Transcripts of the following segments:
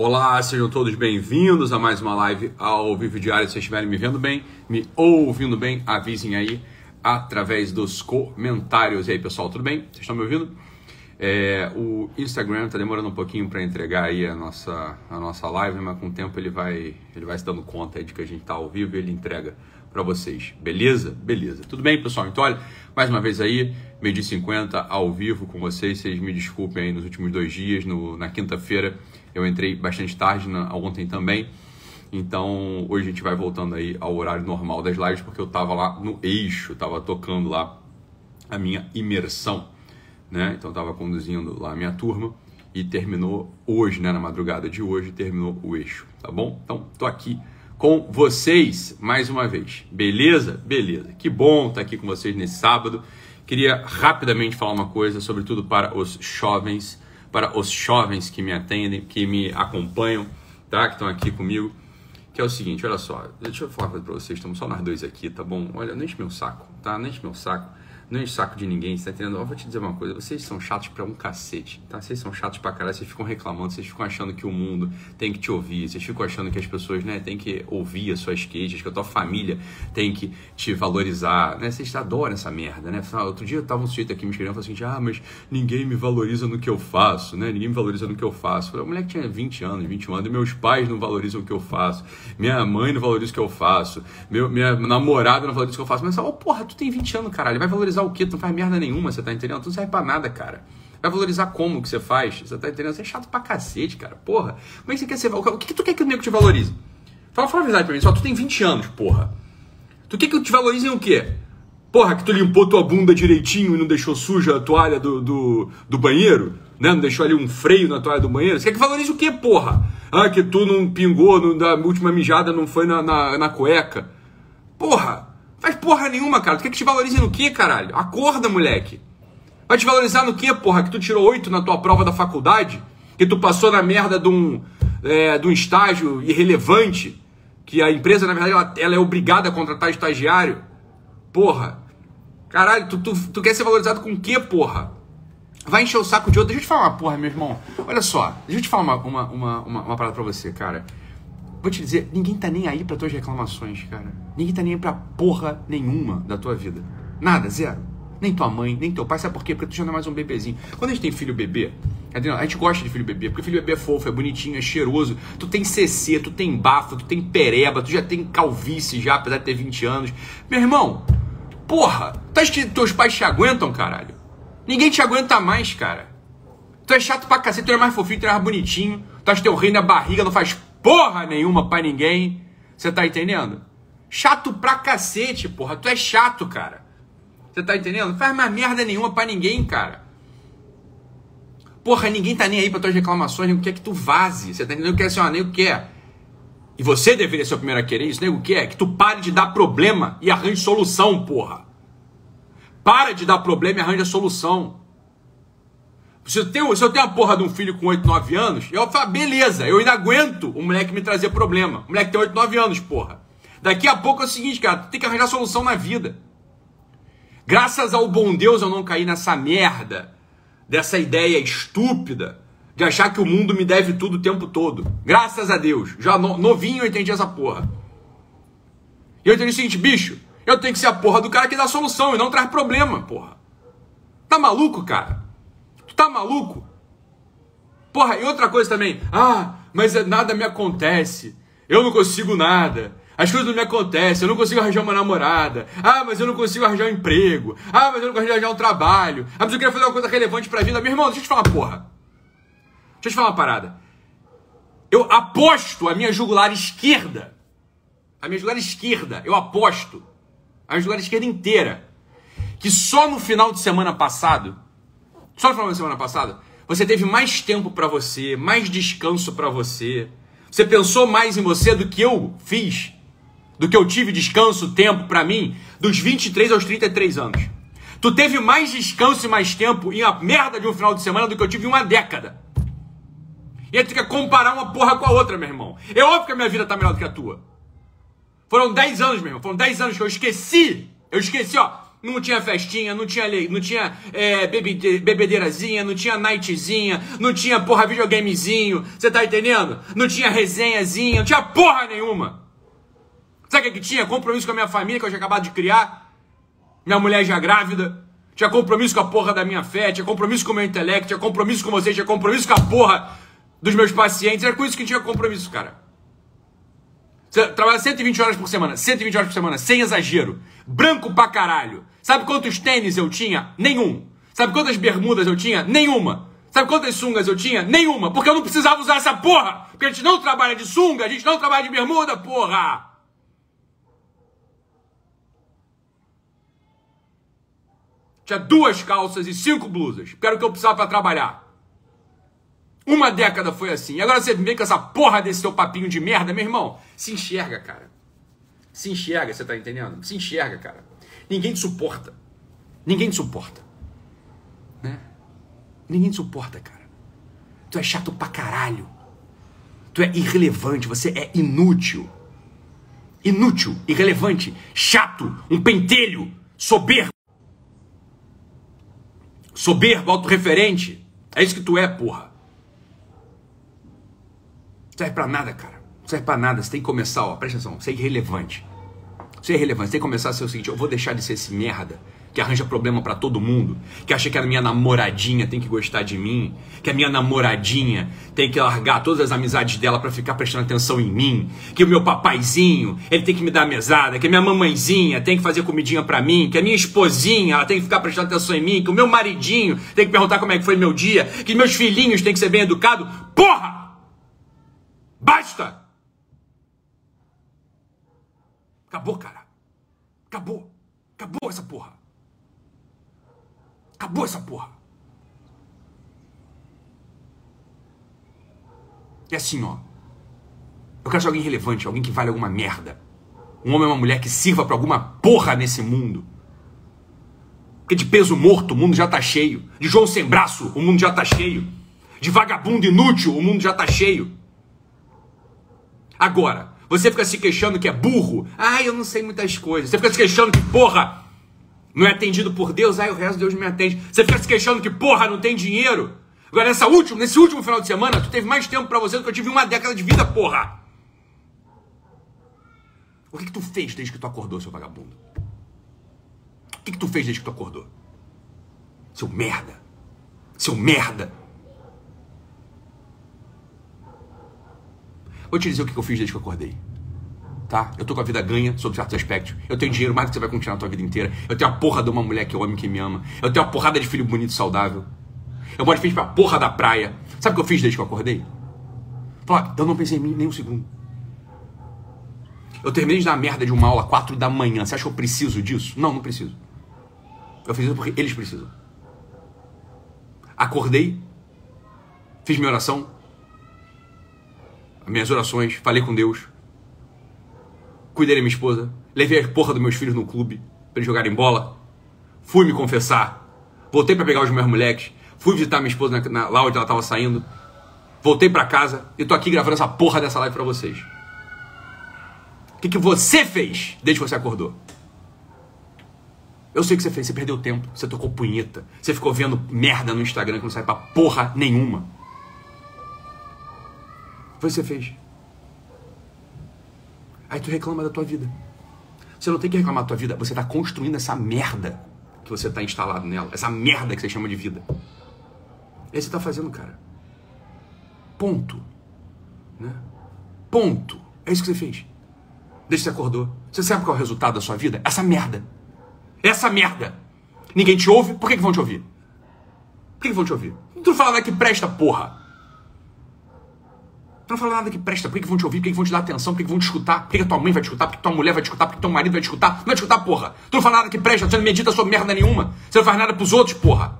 Olá, sejam todos bem-vindos a mais uma live ao vivo diário. Se vocês estiverem me vendo bem, me ouvindo bem, avisem aí através dos comentários. E aí, pessoal, tudo bem? Vocês estão me ouvindo? É, o Instagram está demorando um pouquinho para entregar aí a nossa, a nossa live, mas com o tempo ele vai, ele vai se dando conta de que a gente está ao vivo e ele entrega para vocês. Beleza? Beleza. Tudo bem, pessoal? Então, olha, mais uma vez aí, meio 50 ao vivo com vocês. Vocês me desculpem aí nos últimos dois dias, no, na quinta-feira eu entrei bastante tarde, na, ontem também. Então, hoje a gente vai voltando aí ao horário normal das lives, porque eu estava lá no eixo, estava tocando lá a minha imersão, né? Então, estava conduzindo lá a minha turma e terminou hoje, né? Na madrugada de hoje, terminou o eixo, tá bom? Então, tô aqui com vocês mais uma vez, beleza? Beleza. Que bom estar aqui com vocês nesse sábado. Queria rapidamente falar uma coisa, sobretudo para os jovens para os jovens que me atendem, que me acompanham, tá? Que estão aqui comigo. Que é o seguinte, olha só, deixa eu falar para vocês, estamos só nós dois aqui, tá bom? Olha, não enche meu saco, tá? Não enche meu saco não enche saco de ninguém, você tá entendendo? Eu vou te dizer uma coisa, vocês são chatos pra um cacete, tá? Vocês são chatos pra caralho, vocês ficam reclamando, vocês ficam achando que o mundo tem que te ouvir, vocês ficam achando que as pessoas, né, tem que ouvir as suas queixas, que a tua família tem que te valorizar, né? Vocês adoram essa merda, né? Outro dia eu tava um sujeito aqui me escrevendo, falando assim, ah, mas ninguém me valoriza no que eu faço, né? Ninguém me valoriza no que eu faço. Falei, a mulher que tinha 20 anos, 21 anos, e meus pais não valorizam o que eu faço, minha mãe não valoriza o que eu faço, meu, minha namorada não valoriza o que eu faço, mas, oh, porra, tu tem 20 anos, caralho, vai valorizar o quê? Tu não faz merda nenhuma, você tá entendendo? Tu não serve pra nada, cara. Vai valorizar como que você faz? Você tá entendendo? Você é chato pra cacete, cara. Porra. Como é que você quer ser. O que, que tu quer que o nego te valorize? Fala, fala a verdade pra mim. Só tu tem 20 anos, porra. Tu quer que eu te valorize em o quê? Porra, que tu limpou tua bunda direitinho e não deixou suja a toalha do, do, do banheiro? Né? Não deixou ali um freio na toalha do banheiro? Você quer que valorize o quê, porra? Ah, que tu não pingou no, da última mijada, não foi na, na, na cueca. Porra! Faz porra nenhuma, cara. Tu quer que te valorize no quê, caralho? Acorda, moleque. Vai te valorizar no quê, porra? Que tu tirou oito na tua prova da faculdade? Que tu passou na merda de um, é, de um estágio irrelevante? Que a empresa, na verdade, ela, ela é obrigada a contratar estagiário? Porra. Caralho, tu, tu, tu quer ser valorizado com o quê, porra? Vai encher o saco de outro. Deixa eu te falar uma porra, meu irmão. Olha só, deixa eu te falar uma, uma, uma, uma, uma parada pra você, cara. Vou te dizer, ninguém tá nem aí para tuas reclamações, cara. Ninguém tá nem aí pra porra nenhuma da tua vida. Nada, zero. Nem tua mãe, nem teu pai. Sabe por quê? Porque tu já não é mais um bebezinho. Quando a gente tem filho bebê, a gente gosta de filho bebê, porque filho bebê é fofo, é bonitinho, é cheiroso. Tu tem CC, tu tem bafo, tu tem pereba, tu já tem calvície já, apesar de ter 20 anos. Meu irmão, porra, tu acha que teus pais te aguentam, caralho? Ninguém te aguenta mais, cara. Tu é chato pra cacete, tu é mais fofinho, tu é mais bonitinho. Tu acha que teu rei na barriga não faz porra nenhuma pra ninguém. Você tá entendendo? Chato pra cacete, porra. Tu é chato, cara. Você tá entendendo? Não faz mais merda nenhuma pra ninguém, cara. Porra, ninguém tá nem aí pra tuas reclamações, nego quer que tu vaze. Você tá entendendo? Quer assim, ó, nego quer. E você deveria ser o primeiro a querer isso, nego quer que tu pare de dar problema e arranje solução, porra. Para de dar problema e arranja solução. Se eu, tenho, se eu tenho a porra de um filho com 8, 9 anos, eu falo, beleza, eu ainda aguento o moleque me trazer problema. O moleque tem 8, 9 anos, porra. Daqui a pouco é o seguinte, cara, tu tem que arranjar solução na vida. Graças ao bom Deus eu não caí nessa merda, dessa ideia estúpida de achar que o mundo me deve tudo o tempo todo. Graças a Deus. Já no, novinho eu entendi essa porra. E eu entendi o seguinte, bicho, eu tenho que ser a porra do cara que dá solução e não traz problema, porra. Tá maluco, cara? Tá maluco? Porra, e outra coisa também. Ah, mas nada me acontece. Eu não consigo nada. As coisas não me acontecem, eu não consigo arranjar uma namorada. Ah, mas eu não consigo arranjar um emprego. Ah, mas eu não consigo arranjar um trabalho. Ah, mas eu queria fazer uma coisa relevante pra vida. Meu irmão, deixa eu te falar uma porra. Deixa eu te falar uma parada. Eu aposto a minha jugular esquerda. A minha jugular esquerda, eu aposto. A minha jugular esquerda inteira. Que só no final de semana passado só final da semana passada, você teve mais tempo para você, mais descanso para você. Você pensou mais em você do que eu fiz, do que eu tive descanso, tempo para mim, dos 23 aos 33 anos. Tu teve mais descanso e mais tempo em a merda de um final de semana do que eu tive em uma década. E aí tu quer comparar uma porra com a outra, meu irmão. É óbvio que a minha vida tá melhor do que a tua. Foram 10 anos, meu irmão. Foram 10 anos que eu esqueci. Eu esqueci, ó. Não tinha festinha, não tinha, não tinha é, bebede, bebedeirazinha, não tinha nightzinha, não tinha porra videogamezinho, você tá entendendo? Não tinha resenhazinha, não tinha porra nenhuma. Sabe o que, que tinha? Compromisso com a minha família que eu tinha acabado de criar. Minha mulher já grávida. Tinha compromisso com a porra da minha fé, tinha compromisso com o meu intelecto, tinha compromisso com vocês, tinha compromisso com a porra dos meus pacientes. Era com isso que tinha compromisso, cara. Trabalha 120 horas por semana, 120 horas por semana, sem exagero. Branco pra caralho. Sabe quantos tênis eu tinha? Nenhum. Sabe quantas bermudas eu tinha? Nenhuma. Sabe quantas sungas eu tinha? Nenhuma. Porque eu não precisava usar essa porra. Porque a gente não trabalha de sunga, a gente não trabalha de bermuda, porra. Tinha duas calças e cinco blusas. Que era o que eu precisava para trabalhar. Uma década foi assim. E agora você vem com essa porra desse seu papinho de merda, meu irmão. Se enxerga, cara. Se enxerga, você tá entendendo? Se enxerga, cara. Ninguém te suporta. Ninguém te suporta. Né? Ninguém te suporta, cara. Tu é chato pra caralho. Tu é irrelevante, você é inútil. Inútil, irrelevante, chato, um pentelho, soberbo. Soberbo, autorreferente. É isso que tu é, porra serve para nada, cara. Não serve para nada. Você tem que começar, ó, presta atenção, você é irrelevante. Você é irrelevante. Você tem que começar a ser o seguinte: eu vou deixar de ser esse merda que arranja problema para todo mundo, que acha que a minha namoradinha tem que gostar de mim, que a minha namoradinha tem que largar todas as amizades dela para ficar prestando atenção em mim, que o meu papaizinho, ele tem que me dar mesada, que a minha mamãezinha tem que fazer comidinha para mim, que a minha esposinha, ela tem que ficar prestando atenção em mim, que o meu maridinho tem que perguntar como é que foi meu dia, que meus filhinhos têm que ser bem educados. Porra! Basta! Acabou, cara. Acabou. Acabou essa porra. Acabou essa porra. É assim, ó. Eu quero ser alguém relevante, alguém que vale alguma merda. Um homem ou uma mulher que sirva para alguma porra nesse mundo. Porque de peso morto o mundo já tá cheio. De João sem braço o mundo já tá cheio. De vagabundo inútil o mundo já tá cheio. Agora, você fica se queixando que é burro. Ah, eu não sei muitas coisas. Você fica se queixando que, porra, não é atendido por Deus. Ah, o resto de Deus me atende. Você fica se queixando que, porra, não tem dinheiro. Agora, nessa última, nesse último final de semana, tu teve mais tempo para você do que eu tive uma década de vida, porra. O que, que tu fez desde que tu acordou, seu vagabundo? O que, que tu fez desde que tu acordou? Seu merda. Seu merda. Vou te dizer o que eu fiz desde que eu acordei. Tá? Eu tô com a vida ganha sob certos aspectos. Eu tenho dinheiro mais do que você vai continuar a tua vida inteira. Eu tenho a porra de uma mulher que eu amo que me ama. Eu tenho a porrada de filho bonito e saudável. Eu moro de frente pra porra da praia. Sabe o que eu fiz desde que eu acordei? Falar, eu não pensei em mim nem um segundo. Eu terminei de dar merda de uma aula 4 da manhã. Você acha que eu preciso disso? Não, não preciso. Eu fiz isso porque eles precisam. Acordei, fiz minha oração, minhas orações, falei com Deus, cuidei da minha esposa, levei a porra dos meus filhos no clube para eles jogarem bola, fui me confessar, voltei para pegar os meus moleques, fui visitar minha esposa na, na, lá onde ela estava saindo, voltei para casa e tô aqui gravando essa porra dessa live para vocês. O que, que você fez desde que você acordou? Eu sei o que você fez, você perdeu tempo, você tocou punheta, você ficou vendo merda no Instagram que não sai pra porra nenhuma. Você fez. Aí tu reclama da tua vida. Você não tem que reclamar da tua vida, você está construindo essa merda que você está instalado nela, essa merda que você chama de vida. É isso que você está fazendo, cara. Ponto. Né? Ponto. É isso que você fez. Desde que você acordou. Você sabe qual é o resultado da sua vida? Essa merda. Essa merda. Ninguém te ouve, por que, que vão te ouvir? Por que, que vão te ouvir? Tu fala que presta, porra. Tu não fala nada que presta. Por que, que vão te ouvir? Por que, que vão te dar atenção? Por que, que vão te escutar? Por que, que tua mãe vai te escutar? Por que tua mulher vai te escutar? Por que teu marido vai te escutar? Não vai te escutar, porra. Tu não fala nada que presta. Tu não medita sobre merda nenhuma. Você não faz nada pros outros, porra.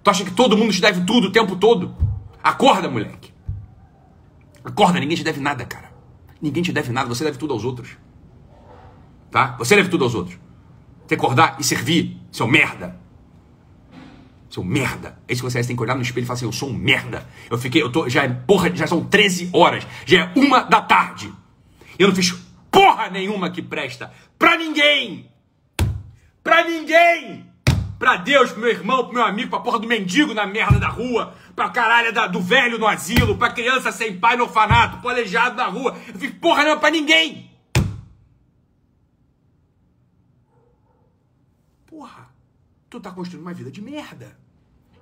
Tu acha que todo mundo te deve tudo o tempo todo? Acorda, moleque. Acorda, ninguém te deve nada, cara. Ninguém te deve nada. Você deve tudo aos outros. Tá? Você deve tudo aos outros. Que acordar e servir, seu merda. Seu merda. É isso que você tem que olhar no espelho e falar assim: eu sou um merda. Eu fiquei, eu tô, já é, porra, já são 13 horas. Já é uma da tarde. Eu não fiz porra nenhuma que presta. Pra ninguém. Pra ninguém! Pra Deus, pro meu irmão, pro meu amigo, pra porra do mendigo na merda da rua, pra caralho da, do velho no asilo, pra criança sem pai no orfanato, pro aleijado na rua. Eu fico, porra, é pra ninguém! Porra, tu tá construindo uma vida de merda.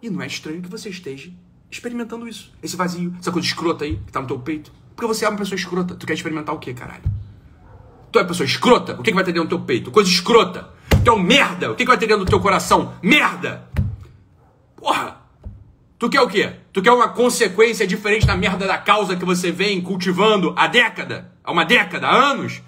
E não é estranho que você esteja experimentando isso. Esse vazio, essa coisa escrota aí que tá no teu peito. Porque você é uma pessoa escrota. Tu quer experimentar o quê, caralho? Tu é uma pessoa escrota? O que, que vai ter dentro do teu peito? Coisa escrota. Tu é um merda. O que, que vai ter dentro do teu coração? Merda. Porra. Tu quer o quê? Tu quer uma consequência diferente da merda da causa que você vem cultivando há década? Há uma década? Há anos?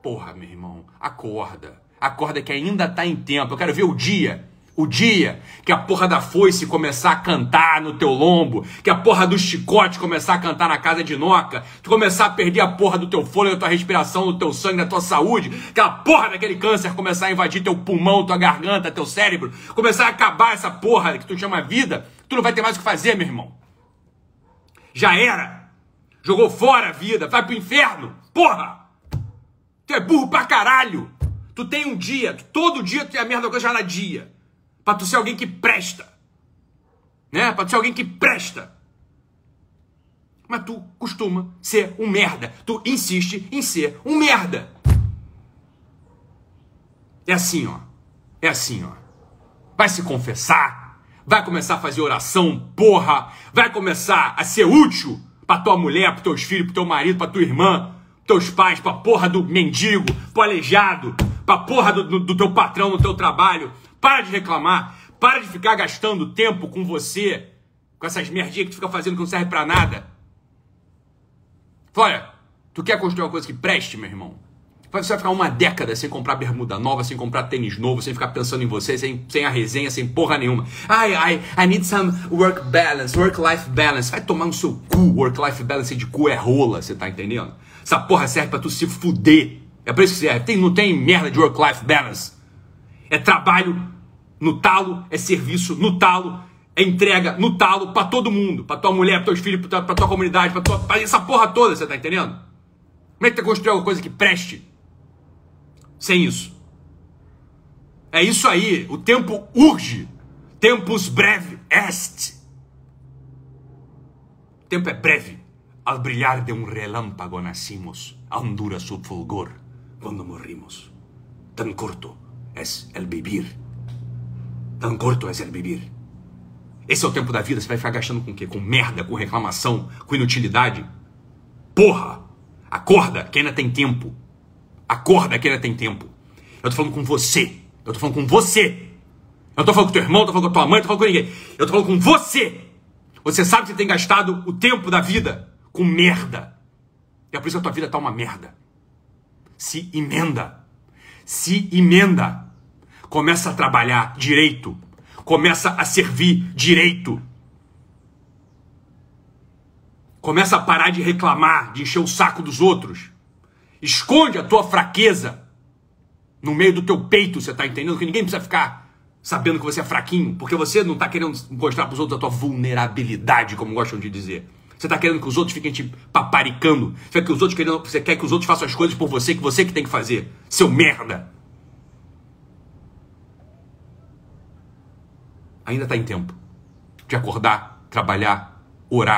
Porra, meu irmão. Acorda. Acorda que ainda tá em tempo. Eu quero ver o dia o dia que a porra da foice começar a cantar no teu lombo, que a porra do chicote começar a cantar na casa de noca, tu começar a perder a porra do teu fôlego, da tua respiração, do teu sangue, da tua saúde, que a porra daquele câncer começar a invadir teu pulmão, tua garganta, teu cérebro, começar a acabar essa porra que tu chama vida, tu não vai ter mais o que fazer, meu irmão. Já era. Jogou fora a vida, vai pro inferno. Porra! Tu é burro pra caralho. Tu tem um dia, todo dia tu tem a merda coisa já na dia para tu ser alguém que presta. Né? Para tu ser alguém que presta. Mas tu costuma ser um merda. Tu insiste em ser um merda. É assim, ó. É assim, ó. Vai se confessar, vai começar a fazer oração, porra, vai começar a ser útil para tua mulher, para teus filhos, para teu marido, para tua irmã, teus pais, para porra do mendigo, pro aleijado, para porra do, do, do teu patrão no teu trabalho, para de reclamar. Para de ficar gastando tempo com você, com essas merdinhas que tu fica fazendo que não serve para nada. Olha, tu quer construir uma coisa que preste, meu irmão? Você vai ficar uma década sem comprar bermuda nova, sem comprar tênis novo, sem ficar pensando em você, sem, sem a resenha, sem porra nenhuma. Ai, ai, I need some work balance, work-life balance. Vai tomar no seu cu, work-life balance de cu é rola, você tá entendendo? Essa porra serve pra tu se fuder. É por isso que serve. Tem, não tem merda de work-life balance. É trabalho no talo, é serviço no talo, é entrega no talo para todo mundo, para tua mulher, para teus filhos, para tua, tua comunidade, para tua, pra essa porra toda, você tá entendendo? Como é que tu construir alguma coisa que preste sem isso? É isso aí, o tempo urge. Tempus breve est. O tempo é breve. Al brilhar de um relâmpago nascimos, a dura su fulgor quando morrimos. Tan corto es el vivir Tão corto é ser vivir. Esse é o tempo da vida, você vai ficar gastando com o quê? Com merda, com reclamação, com inutilidade? Porra! Acorda, que ainda tem tempo. Acorda, que ainda tem tempo. Eu tô falando com você. Eu tô falando com você. Eu tô falando com teu irmão, eu tô falando com tua mãe, eu tô falando com ninguém. Eu tô falando com você. Você sabe que você tem gastado o tempo da vida com merda. E é por isso que a tua vida tá uma merda. Se emenda. Se emenda. Começa a trabalhar direito. Começa a servir direito. Começa a parar de reclamar, de encher o saco dos outros. Esconde a tua fraqueza no meio do teu peito, você está entendendo? Que ninguém precisa ficar sabendo que você é fraquinho, porque você não está querendo mostrar para os outros a tua vulnerabilidade, como gostam de dizer. Você está querendo que os outros fiquem te paparicando. Você quer, que os outros querendo, você quer que os outros façam as coisas por você, que você que tem que fazer. Seu merda. Ainda está em tempo de acordar, trabalhar, orar.